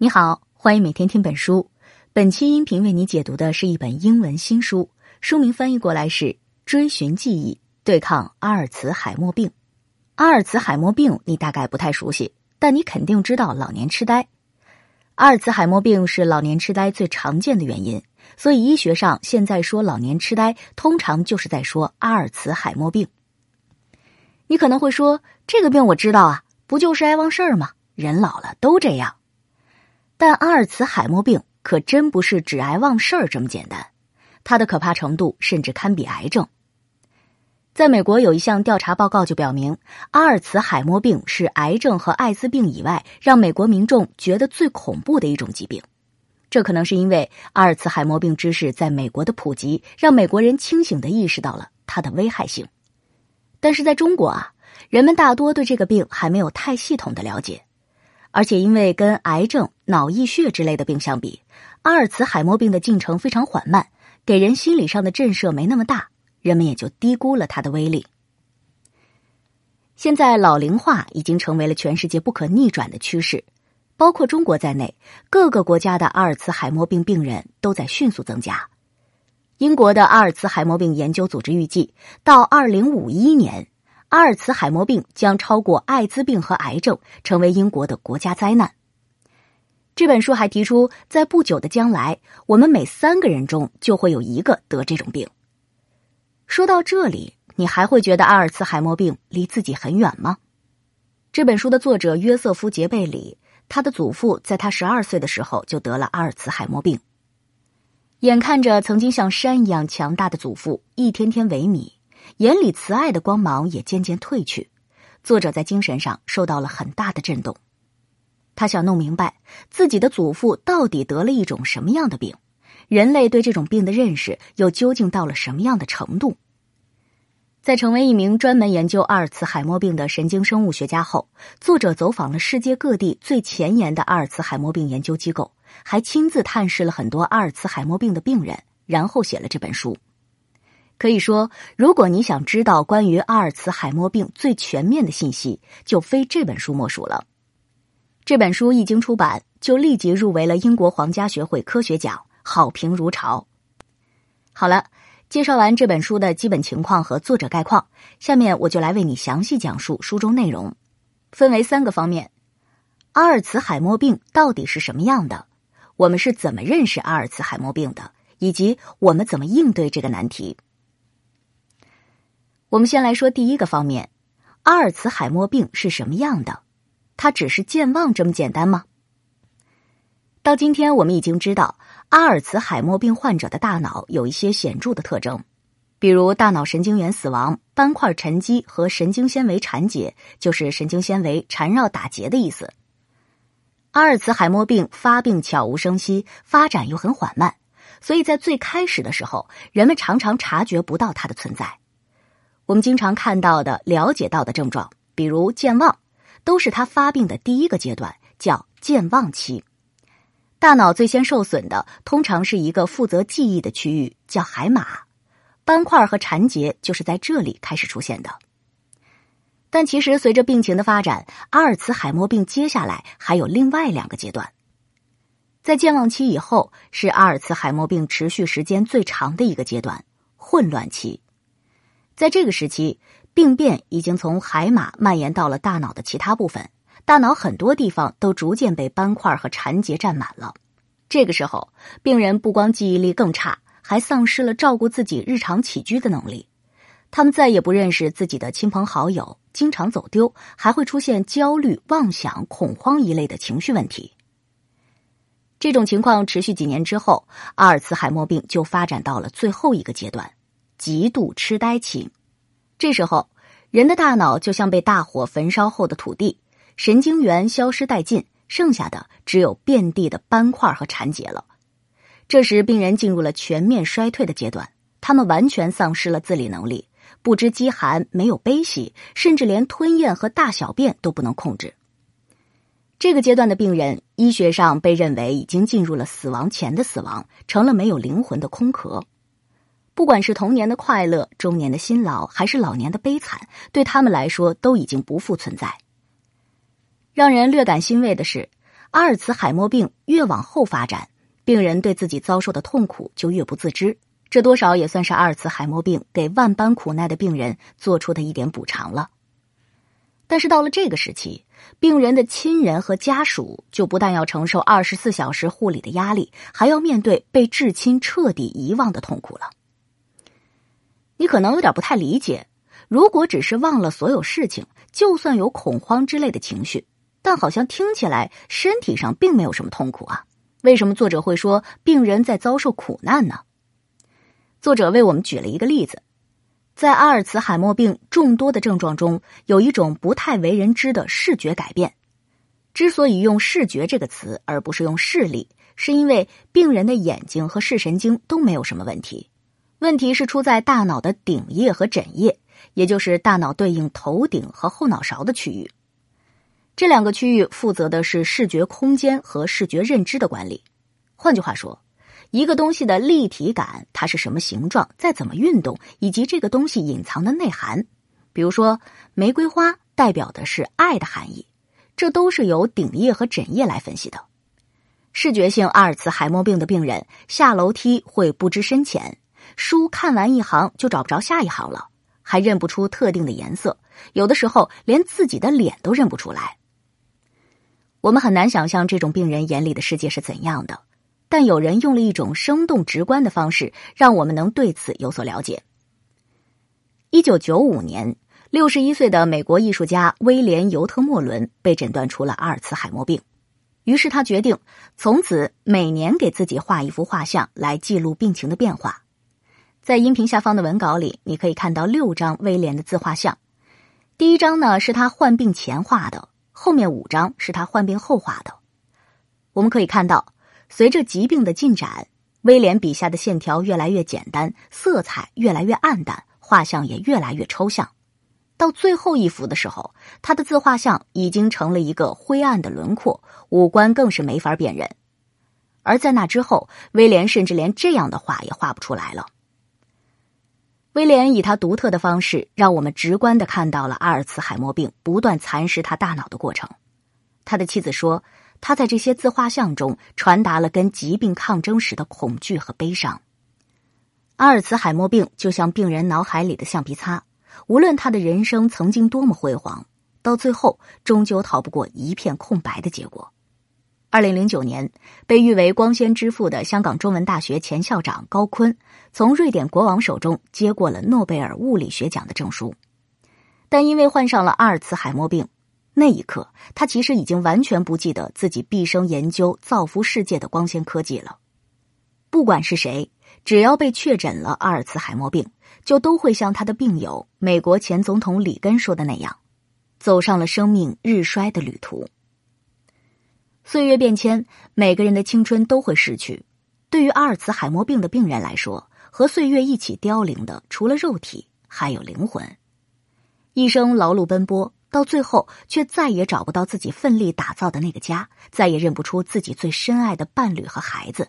你好，欢迎每天听本书。本期音频为你解读的是一本英文新书，书名翻译过来是《追寻记忆，对抗阿尔茨海默病》。阿尔茨海默病你大概不太熟悉，但你肯定知道老年痴呆。阿尔茨海默病是老年痴呆最常见的原因，所以医学上现在说老年痴呆，通常就是在说阿尔茨海默病。你可能会说，这个病我知道啊，不就是爱忘事儿吗？人老了都这样。但阿尔茨海默病可真不是只癌忘事儿这么简单，它的可怕程度甚至堪比癌症。在美国有一项调查报告就表明，阿尔茨海默病是癌症和艾滋病以外让美国民众觉得最恐怖的一种疾病。这可能是因为阿尔茨海默病知识在美国的普及，让美国人清醒的意识到了它的危害性。但是在中国啊，人们大多对这个病还没有太系统的了解。而且，因为跟癌症、脑溢血之类的病相比，阿尔茨海默病的进程非常缓慢，给人心理上的震慑没那么大，人们也就低估了它的威力。现在，老龄化已经成为了全世界不可逆转的趋势，包括中国在内，各个国家的阿尔茨海默病病人都在迅速增加。英国的阿尔茨海默病研究组织预计，到二零五一年。阿尔茨海默病将超过艾滋病和癌症，成为英国的国家灾难。这本书还提出，在不久的将来，我们每三个人中就会有一个得这种病。说到这里，你还会觉得阿尔茨海默病离自己很远吗？这本书的作者约瑟夫·杰贝里，他的祖父在他十二岁的时候就得了阿尔茨海默病，眼看着曾经像山一样强大的祖父一天天萎靡。眼里慈爱的光芒也渐渐褪去，作者在精神上受到了很大的震动。他想弄明白自己的祖父到底得了一种什么样的病，人类对这种病的认识又究竟到了什么样的程度。在成为一名专门研究阿尔茨海默病的神经生物学家后，作者走访了世界各地最前沿的阿尔茨海默病研究机构，还亲自探视了很多阿尔茨海默病的病人，然后写了这本书。可以说，如果你想知道关于阿尔茨海默病最全面的信息，就非这本书莫属了。这本书一经出版，就立即入围了英国皇家学会科学奖，好评如潮。好了，介绍完这本书的基本情况和作者概况，下面我就来为你详细讲述书中内容，分为三个方面：阿尔茨海默病到底是什么样的？我们是怎么认识阿尔茨海默病的？以及我们怎么应对这个难题？我们先来说第一个方面，阿尔茨海默病是什么样的？它只是健忘这么简单吗？到今天，我们已经知道阿尔茨海默病患者的大脑有一些显著的特征，比如大脑神经元死亡、斑块沉积和神经纤维缠结，就是神经纤维缠绕打结的意思。阿尔茨海默病发病悄无声息，发展又很缓慢，所以在最开始的时候，人们常常察觉不到它的存在。我们经常看到的、了解到的症状，比如健忘，都是他发病的第一个阶段，叫健忘期。大脑最先受损的，通常是一个负责记忆的区域，叫海马，斑块和缠结就是在这里开始出现的。但其实，随着病情的发展，阿尔茨海默病接下来还有另外两个阶段。在健忘期以后，是阿尔茨海默病持续时间最长的一个阶段——混乱期。在这个时期，病变已经从海马蔓延到了大脑的其他部分，大脑很多地方都逐渐被斑块和缠结占满了。这个时候，病人不光记忆力更差，还丧失了照顾自己日常起居的能力。他们再也不认识自己的亲朋好友，经常走丢，还会出现焦虑、妄想、恐慌一类的情绪问题。这种情况持续几年之后，阿尔茨海默病就发展到了最后一个阶段。极度痴呆期，这时候人的大脑就像被大火焚烧后的土地，神经元消失殆尽，剩下的只有遍地的斑块和缠结了。这时，病人进入了全面衰退的阶段，他们完全丧失了自理能力，不知饥寒，没有悲喜，甚至连吞咽和大小便都不能控制。这个阶段的病人，医学上被认为已经进入了死亡前的死亡，成了没有灵魂的空壳。不管是童年的快乐、中年的辛劳，还是老年的悲惨，对他们来说都已经不复存在。让人略感欣慰的是，阿尔茨海默病越往后发展，病人对自己遭受的痛苦就越不自知，这多少也算是阿尔茨海默病给万般苦难的病人做出的一点补偿了。但是到了这个时期，病人的亲人和家属就不但要承受二十四小时护理的压力，还要面对被至亲彻底遗忘的痛苦了。你可能有点不太理解，如果只是忘了所有事情，就算有恐慌之类的情绪。但好像听起来身体上并没有什么痛苦啊？为什么作者会说病人在遭受苦难呢？作者为我们举了一个例子，在阿尔茨海默病众多的症状中，有一种不太为人知的视觉改变。之所以用视觉这个词而不是用视力，是因为病人的眼睛和视神经都没有什么问题，问题是出在大脑的顶叶和枕叶，也就是大脑对应头顶和后脑勺的区域。这两个区域负责的是视觉空间和视觉认知的管理。换句话说，一个东西的立体感，它是什么形状，再怎么运动，以及这个东西隐藏的内涵。比如说，玫瑰花代表的是爱的含义，这都是由顶叶和枕叶来分析的。视觉性阿尔茨海默病的病人下楼梯会不知深浅，书看完一行就找不着下一行了，还认不出特定的颜色，有的时候连自己的脸都认不出来。我们很难想象这种病人眼里的世界是怎样的，但有人用了一种生动直观的方式，让我们能对此有所了解。一九九五年，六十一岁的美国艺术家威廉·尤特莫伦被诊断出了阿尔茨海默病，于是他决定从此每年给自己画一幅画像来记录病情的变化。在音频下方的文稿里，你可以看到六张威廉的自画像，第一张呢是他患病前画的。后面五张是他患病后画的，我们可以看到，随着疾病的进展，威廉笔下的线条越来越简单，色彩越来越暗淡，画像也越来越抽象。到最后一幅的时候，他的自画像已经成了一个灰暗的轮廓，五官更是没法辨认。而在那之后，威廉甚至连这样的画也画不出来了。威廉以他独特的方式，让我们直观的看到了阿尔茨海默病不断蚕食他大脑的过程。他的妻子说，他在这些自画像中传达了跟疾病抗争时的恐惧和悲伤。阿尔茨海默病就像病人脑海里的橡皮擦，无论他的人生曾经多么辉煌，到最后终究逃不过一片空白的结果。二零零九年，被誉为“光纤之父”的香港中文大学前校长高锟，从瑞典国王手中接过了诺贝尔物理学奖的证书。但因为患上了阿尔茨海默病，那一刻他其实已经完全不记得自己毕生研究、造福世界的光纤科技了。不管是谁，只要被确诊了阿尔茨海默病，就都会像他的病友美国前总统里根说的那样，走上了生命日衰的旅途。岁月变迁，每个人的青春都会逝去。对于阿尔茨海默病的病人来说，和岁月一起凋零的，除了肉体，还有灵魂。一生劳碌奔波，到最后却再也找不到自己奋力打造的那个家，再也认不出自己最深爱的伴侣和孩子。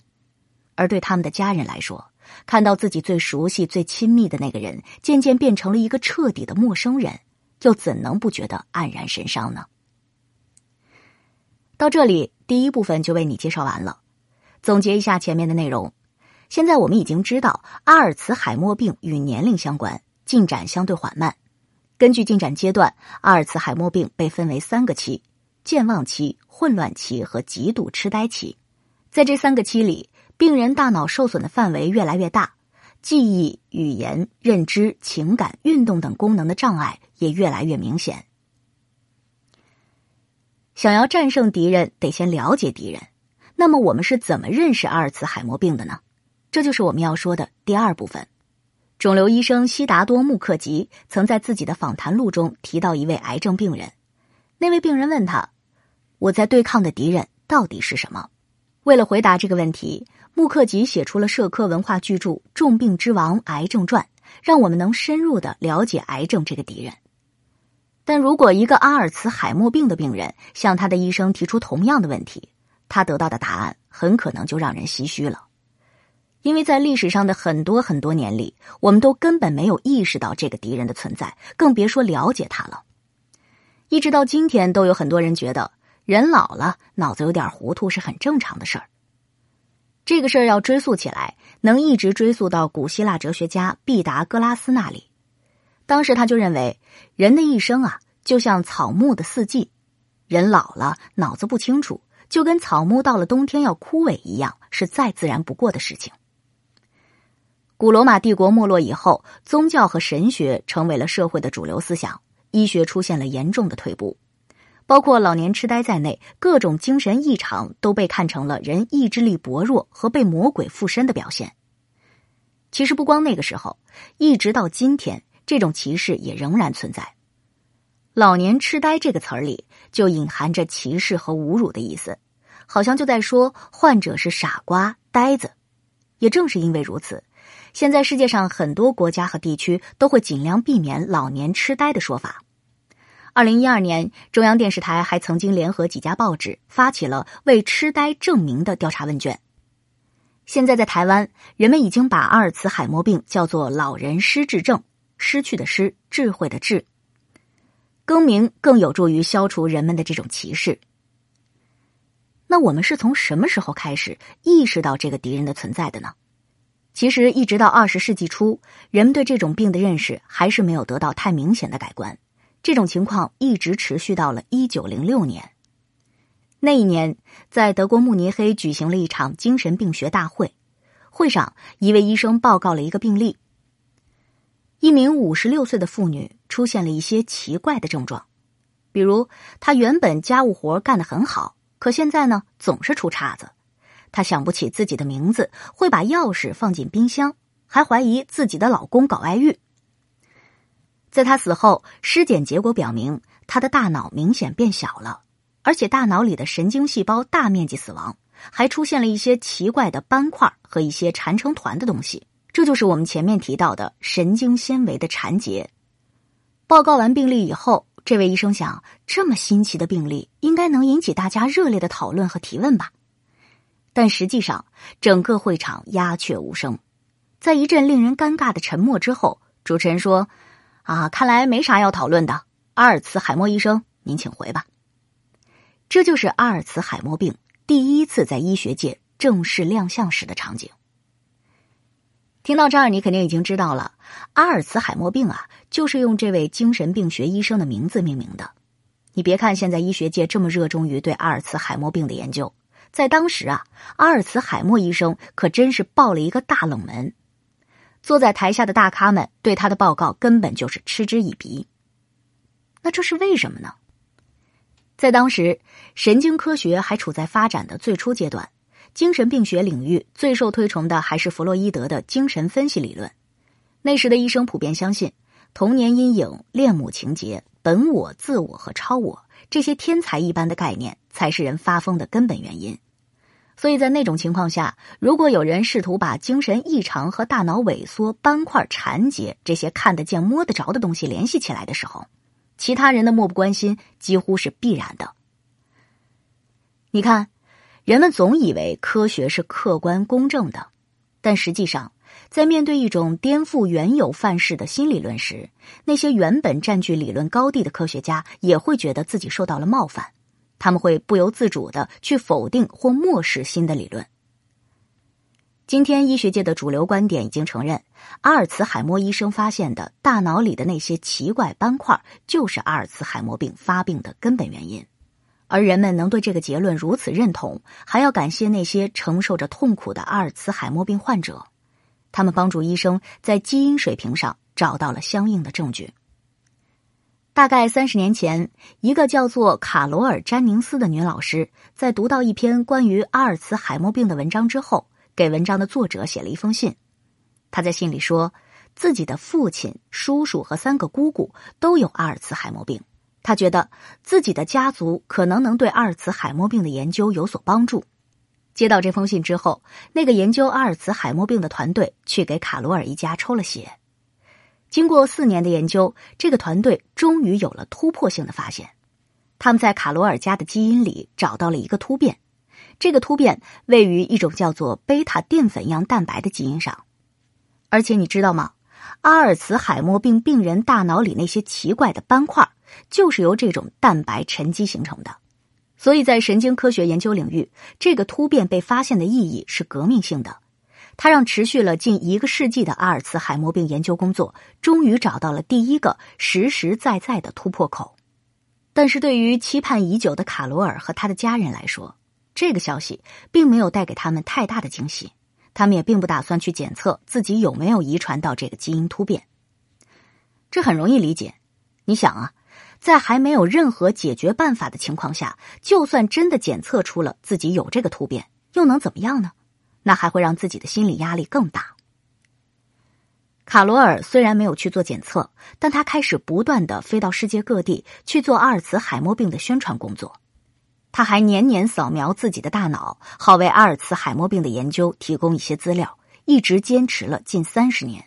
而对他们的家人来说，看到自己最熟悉、最亲密的那个人渐渐变成了一个彻底的陌生人，又怎能不觉得黯然神伤呢？到这里，第一部分就为你介绍完了。总结一下前面的内容，现在我们已经知道阿尔茨海默病与年龄相关，进展相对缓慢。根据进展阶段，阿尔茨海默病被分为三个期：健忘期、混乱期和极度痴呆期。在这三个期里，病人大脑受损的范围越来越大，记忆、语言、认知、情感、运动等功能的障碍也越来越明显。想要战胜敌人，得先了解敌人。那么，我们是怎么认识阿尔茨海默病的呢？这就是我们要说的第二部分。肿瘤医生悉达多·穆克吉曾在自己的访谈录中提到一位癌症病人。那位病人问他：“我在对抗的敌人到底是什么？”为了回答这个问题，穆克吉写出了社科文化巨著《重病之王：癌症传》，让我们能深入的了解癌症这个敌人。但如果一个阿尔茨海默病的病人向他的医生提出同样的问题，他得到的答案很可能就让人唏嘘了，因为在历史上的很多很多年里，我们都根本没有意识到这个敌人的存在，更别说了解他了。一直到今天，都有很多人觉得人老了，脑子有点糊涂是很正常的事儿。这个事儿要追溯起来，能一直追溯到古希腊哲学家毕达哥拉斯那里。当时他就认为，人的一生啊，就像草木的四季，人老了，脑子不清楚，就跟草木到了冬天要枯萎一样，是再自然不过的事情。古罗马帝国没落以后，宗教和神学成为了社会的主流思想，医学出现了严重的退步，包括老年痴呆在内，各种精神异常都被看成了人意志力薄弱和被魔鬼附身的表现。其实不光那个时候，一直到今天，这种歧视也仍然存在。老年痴呆这个词儿里就隐含着歧视和侮辱的意思，好像就在说患者是傻瓜、呆子。也正是因为如此。现在世界上很多国家和地区都会尽量避免“老年痴呆”的说法。二零一二年，中央电视台还曾经联合几家报纸发起了为痴呆证明的调查问卷。现在在台湾，人们已经把阿尔茨海默病叫做“老人失智症”，失去的失，智慧的智。更名更有助于消除人们的这种歧视。那我们是从什么时候开始意识到这个敌人的存在的呢？其实，一直到二十世纪初，人们对这种病的认识还是没有得到太明显的改观。这种情况一直持续到了一九零六年。那一年，在德国慕尼黑举行了一场精神病学大会，会上一位医生报告了一个病例：一名五十六岁的妇女出现了一些奇怪的症状，比如她原本家务活干得很好，可现在呢总是出岔子。她想不起自己的名字，会把钥匙放进冰箱，还怀疑自己的老公搞外遇。在她死后，尸检结果表明，她的大脑明显变小了，而且大脑里的神经细胞大面积死亡，还出现了一些奇怪的斑块和一些缠成团的东西，这就是我们前面提到的神经纤维的缠结。报告完病例以后，这位医生想，这么新奇的病例，应该能引起大家热烈的讨论和提问吧。但实际上，整个会场鸦雀无声。在一阵令人尴尬的沉默之后，主持人说：“啊，看来没啥要讨论的。阿尔茨海默医生，您请回吧。”这就是阿尔茨海默病第一次在医学界正式亮相时的场景。听到这儿，你肯定已经知道了，阿尔茨海默病啊，就是用这位精神病学医生的名字命名的。你别看现在医学界这么热衷于对阿尔茨海默病的研究。在当时啊，阿尔茨海默医生可真是爆了一个大冷门。坐在台下的大咖们对他的报告根本就是嗤之以鼻。那这是为什么呢？在当时，神经科学还处在发展的最初阶段，精神病学领域最受推崇的还是弗洛伊德的精神分析理论。那时的医生普遍相信，童年阴影、恋母情节、本我、自我和超我。这些天才一般的概念才是人发疯的根本原因，所以在那种情况下，如果有人试图把精神异常和大脑萎缩、斑块缠结这些看得见、摸得着的东西联系起来的时候，其他人的漠不关心几乎是必然的。你看，人们总以为科学是客观公正的，但实际上。在面对一种颠覆原有范式的新理论时，那些原本占据理论高地的科学家也会觉得自己受到了冒犯，他们会不由自主的去否定或漠视新的理论。今天，医学界的主流观点已经承认，阿尔茨海默医生发现的大脑里的那些奇怪斑块就是阿尔茨海默病发病的根本原因，而人们能对这个结论如此认同，还要感谢那些承受着痛苦的阿尔茨海默病患者。他们帮助医生在基因水平上找到了相应的证据。大概三十年前，一个叫做卡罗尔·詹宁斯的女老师，在读到一篇关于阿尔茨海默病的文章之后，给文章的作者写了一封信。他在信里说，自己的父亲、叔叔和三个姑姑都有阿尔茨海默病，他觉得自己的家族可能能对阿尔茨海默病的研究有所帮助。接到这封信之后，那个研究阿尔茨海默病的团队去给卡罗尔一家抽了血。经过四年的研究，这个团队终于有了突破性的发现。他们在卡罗尔家的基因里找到了一个突变，这个突变位于一种叫做贝塔淀粉样蛋白的基因上。而且你知道吗？阿尔茨海默病病人大脑里那些奇怪的斑块，就是由这种蛋白沉积形成的。所以在神经科学研究领域，这个突变被发现的意义是革命性的。它让持续了近一个世纪的阿尔茨海默病研究工作，终于找到了第一个实实在在的突破口。但是对于期盼已久的卡罗尔和他的家人来说，这个消息并没有带给他们太大的惊喜。他们也并不打算去检测自己有没有遗传到这个基因突变。这很容易理解。你想啊。在还没有任何解决办法的情况下，就算真的检测出了自己有这个突变，又能怎么样呢？那还会让自己的心理压力更大。卡罗尔虽然没有去做检测，但他开始不断的飞到世界各地去做阿尔茨海默病的宣传工作。他还年年扫描自己的大脑，好为阿尔茨海默病的研究提供一些资料，一直坚持了近三十年。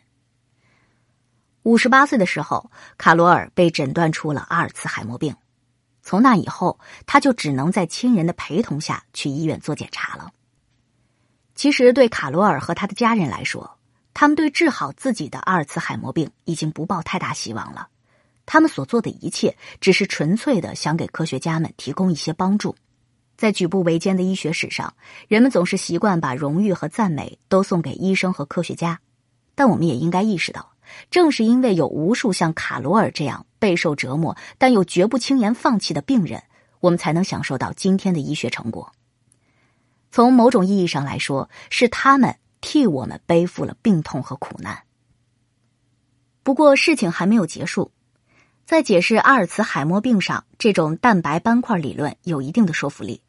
五十八岁的时候，卡罗尔被诊断出了阿尔茨海默病。从那以后，他就只能在亲人的陪同下去医院做检查了。其实，对卡罗尔和他的家人来说，他们对治好自己的阿尔茨海默病已经不抱太大希望了。他们所做的一切，只是纯粹的想给科学家们提供一些帮助。在举步维艰的医学史上，人们总是习惯把荣誉和赞美都送给医生和科学家，但我们也应该意识到。正是因为有无数像卡罗尔这样备受折磨但又绝不轻言放弃的病人，我们才能享受到今天的医学成果。从某种意义上来说，是他们替我们背负了病痛和苦难。不过，事情还没有结束，在解释阿尔茨海默病上，这种蛋白斑块理论有一定的说服力，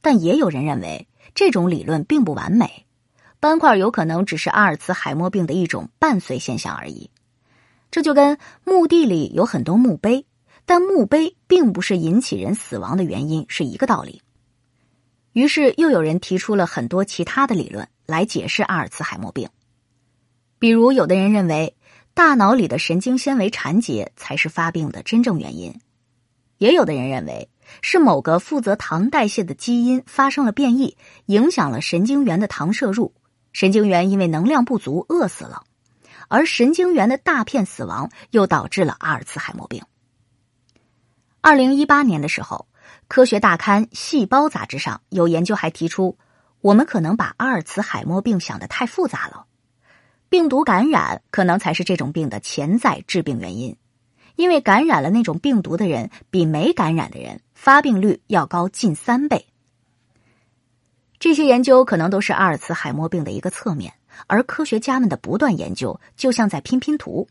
但也有人认为这种理论并不完美。斑块有可能只是阿尔茨海默病的一种伴随现象而已，这就跟墓地里有很多墓碑，但墓碑并不是引起人死亡的原因是一个道理。于是又有人提出了很多其他的理论来解释阿尔茨海默病，比如有的人认为大脑里的神经纤维缠结才是发病的真正原因，也有的人认为是某个负责糖代谢的基因发生了变异，影响了神经元的糖摄入。神经元因为能量不足饿死了，而神经元的大片死亡又导致了阿尔茨海默病。二零一八年的时候，科学大刊《细胞》杂志上有研究还提出，我们可能把阿尔茨海默病想的太复杂了，病毒感染可能才是这种病的潜在致病原因，因为感染了那种病毒的人比没感染的人发病率要高近三倍。这些研究可能都是阿尔茨海默病的一个侧面，而科学家们的不断研究就像在拼拼图，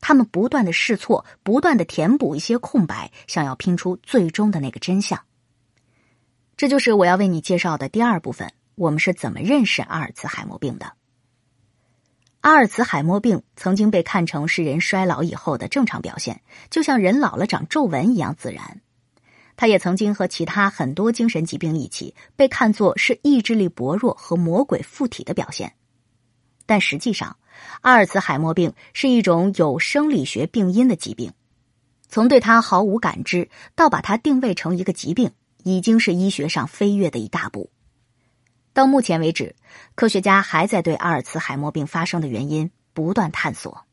他们不断的试错，不断的填补一些空白，想要拼出最终的那个真相。这就是我要为你介绍的第二部分：我们是怎么认识阿尔茨海默病的。阿尔茨海默病曾经被看成是人衰老以后的正常表现，就像人老了长皱纹一样自然。他也曾经和其他很多精神疾病一起被看作是意志力薄弱和魔鬼附体的表现，但实际上，阿尔茨海默病是一种有生理学病因的疾病。从对它毫无感知到把它定位成一个疾病，已经是医学上飞跃的一大步。到目前为止，科学家还在对阿尔茨海默病发生的原因不断探索。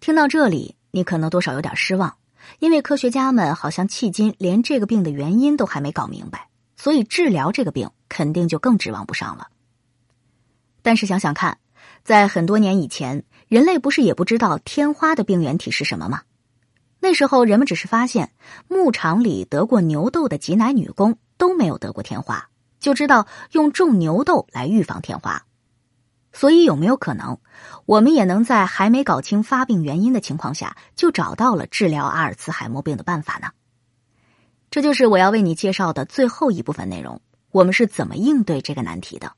听到这里，你可能多少有点失望。因为科学家们好像迄今连这个病的原因都还没搞明白，所以治疗这个病肯定就更指望不上了。但是想想看，在很多年以前，人类不是也不知道天花的病原体是什么吗？那时候人们只是发现牧场里得过牛痘的挤奶女工都没有得过天花，就知道用种牛痘来预防天花。所以有没有可能，我们也能在还没搞清发病原因的情况下，就找到了治疗阿尔茨海默病的办法呢？这就是我要为你介绍的最后一部分内容。我们是怎么应对这个难题的？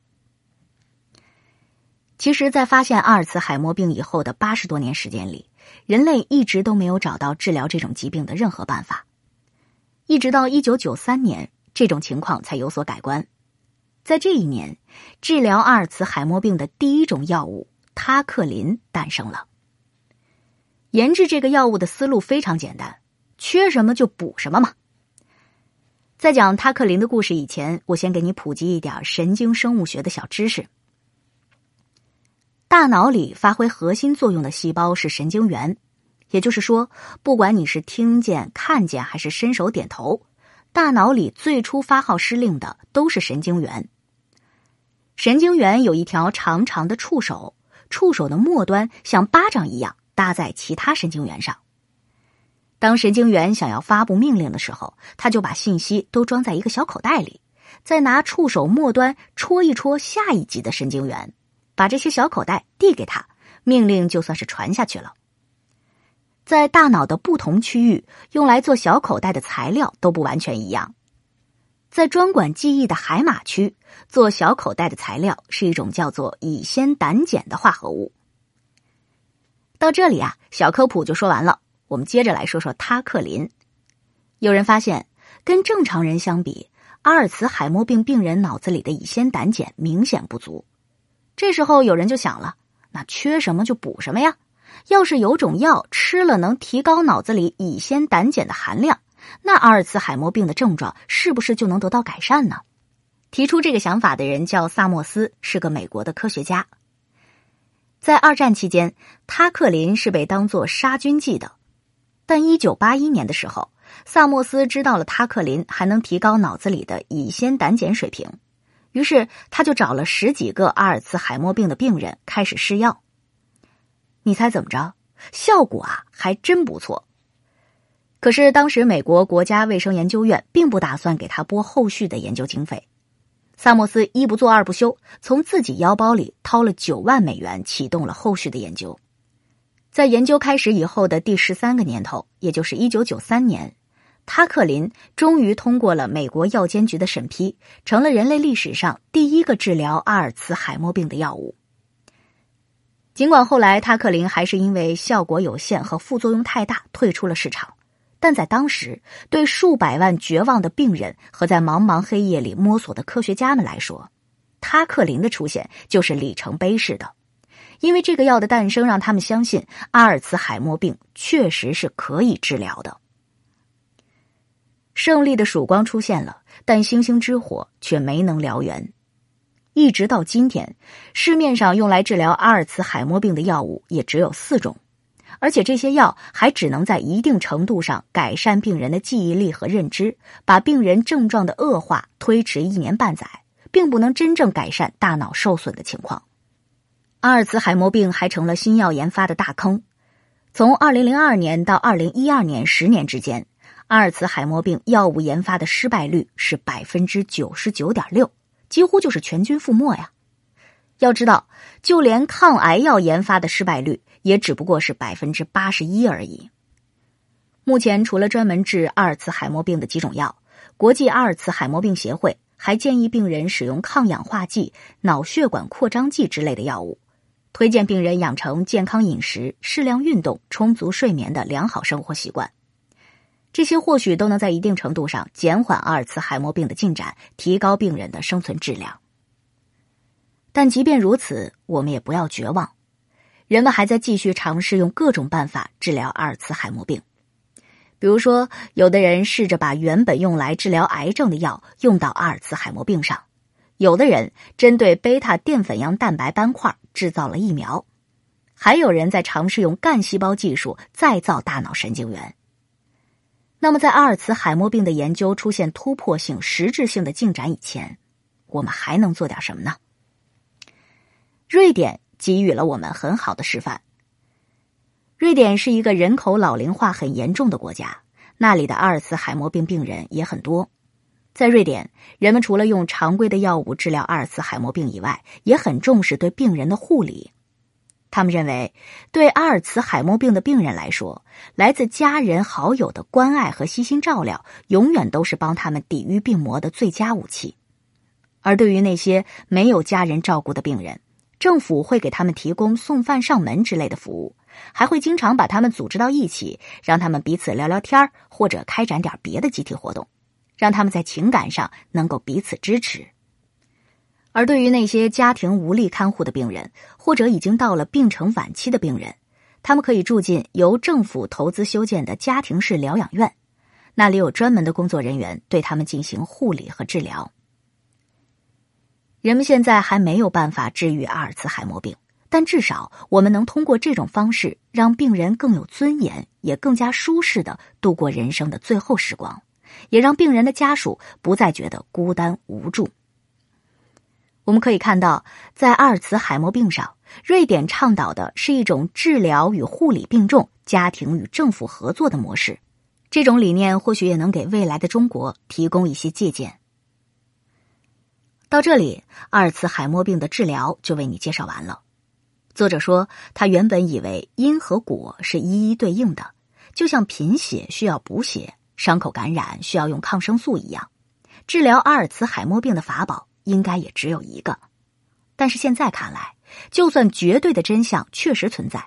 其实，在发现阿尔茨海默病以后的八十多年时间里，人类一直都没有找到治疗这种疾病的任何办法，一直到一九九三年，这种情况才有所改观。在这一年，治疗阿尔茨海默病的第一种药物他克林诞生了。研制这个药物的思路非常简单，缺什么就补什么嘛。在讲他克林的故事以前，我先给你普及一点神经生物学的小知识。大脑里发挥核心作用的细胞是神经元，也就是说，不管你是听见、看见还是伸手点头，大脑里最初发号施令的都是神经元。神经元有一条长长的触手，触手的末端像巴掌一样搭在其他神经元上。当神经元想要发布命令的时候，他就把信息都装在一个小口袋里，再拿触手末端戳一戳下一级的神经元，把这些小口袋递给他，命令就算是传下去了。在大脑的不同区域，用来做小口袋的材料都不完全一样。在专管记忆的海马区，做小口袋的材料是一种叫做乙酰胆碱的化合物。到这里啊，小科普就说完了。我们接着来说说他克林。有人发现，跟正常人相比，阿尔茨海默病病人脑子里的乙酰胆碱明显不足。这时候有人就想了，那缺什么就补什么呀？要是有种药吃了能提高脑子里乙酰胆碱的含量，那阿尔茨海默病的症状是不是就能得到改善呢？提出这个想法的人叫萨默斯，是个美国的科学家。在二战期间，他克林是被当作杀菌剂的。但一九八一年的时候，萨默斯知道了他克林还能提高脑子里的乙酰胆碱水平，于是他就找了十几个阿尔茨海默病的病人开始试药。你猜怎么着？效果啊，还真不错。可是当时美国国家卫生研究院并不打算给他拨后续的研究经费。萨默斯一不做二不休，从自己腰包里掏了九万美元，启动了后续的研究。在研究开始以后的第十三个年头，也就是一九九三年，他克林终于通过了美国药监局的审批，成了人类历史上第一个治疗阿尔茨海默病的药物。尽管后来他克林还是因为效果有限和副作用太大退出了市场，但在当时，对数百万绝望的病人和在茫茫黑夜里摸索的科学家们来说，他克林的出现就是里程碑式的。因为这个药的诞生，让他们相信阿尔茨海默病确实是可以治疗的。胜利的曙光出现了，但星星之火却没能燎原。一直到今天，市面上用来治疗阿尔茨海默病的药物也只有四种，而且这些药还只能在一定程度上改善病人的记忆力和认知，把病人症状的恶化推迟一年半载，并不能真正改善大脑受损的情况。阿尔茨海默病还成了新药研发的大坑。从二零零二年到二零一二年十年之间，阿尔茨海默病药物研发的失败率是百分之九十九点六。几乎就是全军覆没呀！要知道，就连抗癌药研发的失败率也只不过是百分之八十一而已。目前，除了专门治阿尔茨海默病的几种药，国际阿尔茨海默病协会还建议病人使用抗氧化剂、脑血管扩张剂之类的药物，推荐病人养成健康饮食、适量运动、充足睡眠的良好生活习惯。这些或许都能在一定程度上减缓阿尔茨海默病的进展，提高病人的生存质量。但即便如此，我们也不要绝望，人们还在继续尝试用各种办法治疗阿尔茨海默病。比如说，有的人试着把原本用来治疗癌症的药用到阿尔茨海默病上；有的人针对贝塔淀粉样蛋白斑块制造了疫苗；还有人在尝试用干细胞技术再造大脑神经元。那么，在阿尔茨海默病的研究出现突破性、实质性的进展以前，我们还能做点什么呢？瑞典给予了我们很好的示范。瑞典是一个人口老龄化很严重的国家，那里的阿尔茨海默病病人也很多。在瑞典，人们除了用常规的药物治疗阿尔茨海默病以外，也很重视对病人的护理。他们认为，对阿尔茨海默病的病人来说，来自家人好友的关爱和悉心照料，永远都是帮他们抵御病魔的最佳武器。而对于那些没有家人照顾的病人，政府会给他们提供送饭上门之类的服务，还会经常把他们组织到一起，让他们彼此聊聊天或者开展点别的集体活动，让他们在情感上能够彼此支持。而对于那些家庭无力看护的病人，或者已经到了病程晚期的病人，他们可以住进由政府投资修建的家庭式疗养院，那里有专门的工作人员对他们进行护理和治疗。人们现在还没有办法治愈阿尔茨海默病，但至少我们能通过这种方式让病人更有尊严，也更加舒适的度过人生的最后时光，也让病人的家属不再觉得孤单无助。我们可以看到，在阿尔茨海默病上，瑞典倡导的是一种治疗与护理并重、家庭与政府合作的模式。这种理念或许也能给未来的中国提供一些借鉴。到这里，阿尔茨海默病的治疗就为你介绍完了。作者说，他原本以为因和果是一一对应的，就像贫血需要补血、伤口感染需要用抗生素一样，治疗阿尔茨海默病的法宝应该也只有一个。但是现在看来，就算绝对的真相确实存在，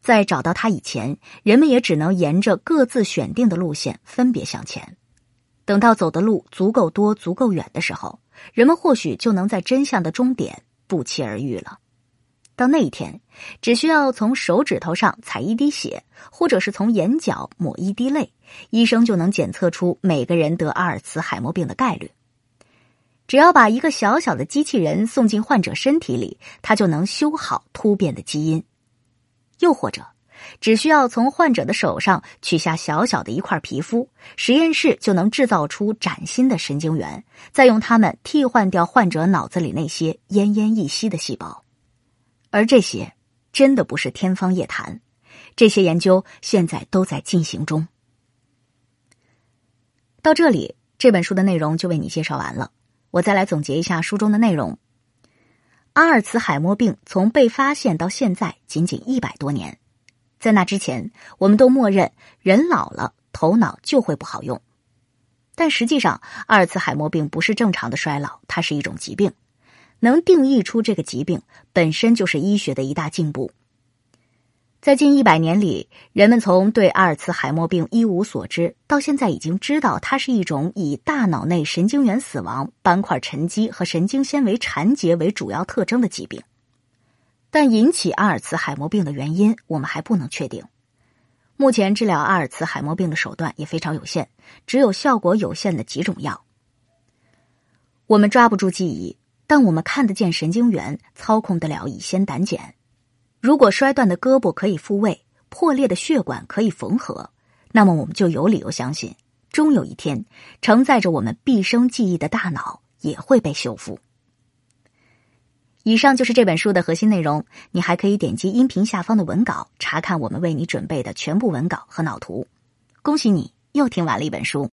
在找到它以前，人们也只能沿着各自选定的路线分别向前。等到走的路足够多、足够远的时候，人们或许就能在真相的终点不期而遇了。到那一天，只需要从手指头上采一滴血，或者是从眼角抹一滴泪，医生就能检测出每个人得阿尔茨海默病的概率。只要把一个小小的机器人送进患者身体里，它就能修好突变的基因。又或者，只需要从患者的手上取下小小的一块皮肤，实验室就能制造出崭新的神经元，再用它们替换掉患者脑子里那些奄奄一息的细胞。而这些真的不是天方夜谭，这些研究现在都在进行中。到这里，这本书的内容就为你介绍完了。我再来总结一下书中的内容：阿尔茨海默病从被发现到现在仅仅一百多年，在那之前，我们都默认人老了头脑就会不好用，但实际上，阿尔茨海默病不是正常的衰老，它是一种疾病。能定义出这个疾病本身就是医学的一大进步。在近一百年里，人们从对阿尔茨海默病一无所知，到现在已经知道它是一种以大脑内神经元死亡、斑块沉积和神经纤维缠结为主要特征的疾病。但引起阿尔茨海默病的原因，我们还不能确定。目前治疗阿尔茨海默病的手段也非常有限，只有效果有限的几种药。我们抓不住记忆。但我们看得见神经元，操控得了乙酰胆碱。如果摔断的胳膊可以复位，破裂的血管可以缝合，那么我们就有理由相信，终有一天，承载着我们毕生记忆的大脑也会被修复。以上就是这本书的核心内容，你还可以点击音频下方的文稿，查看我们为你准备的全部文稿和脑图。恭喜你，又听完了一本书。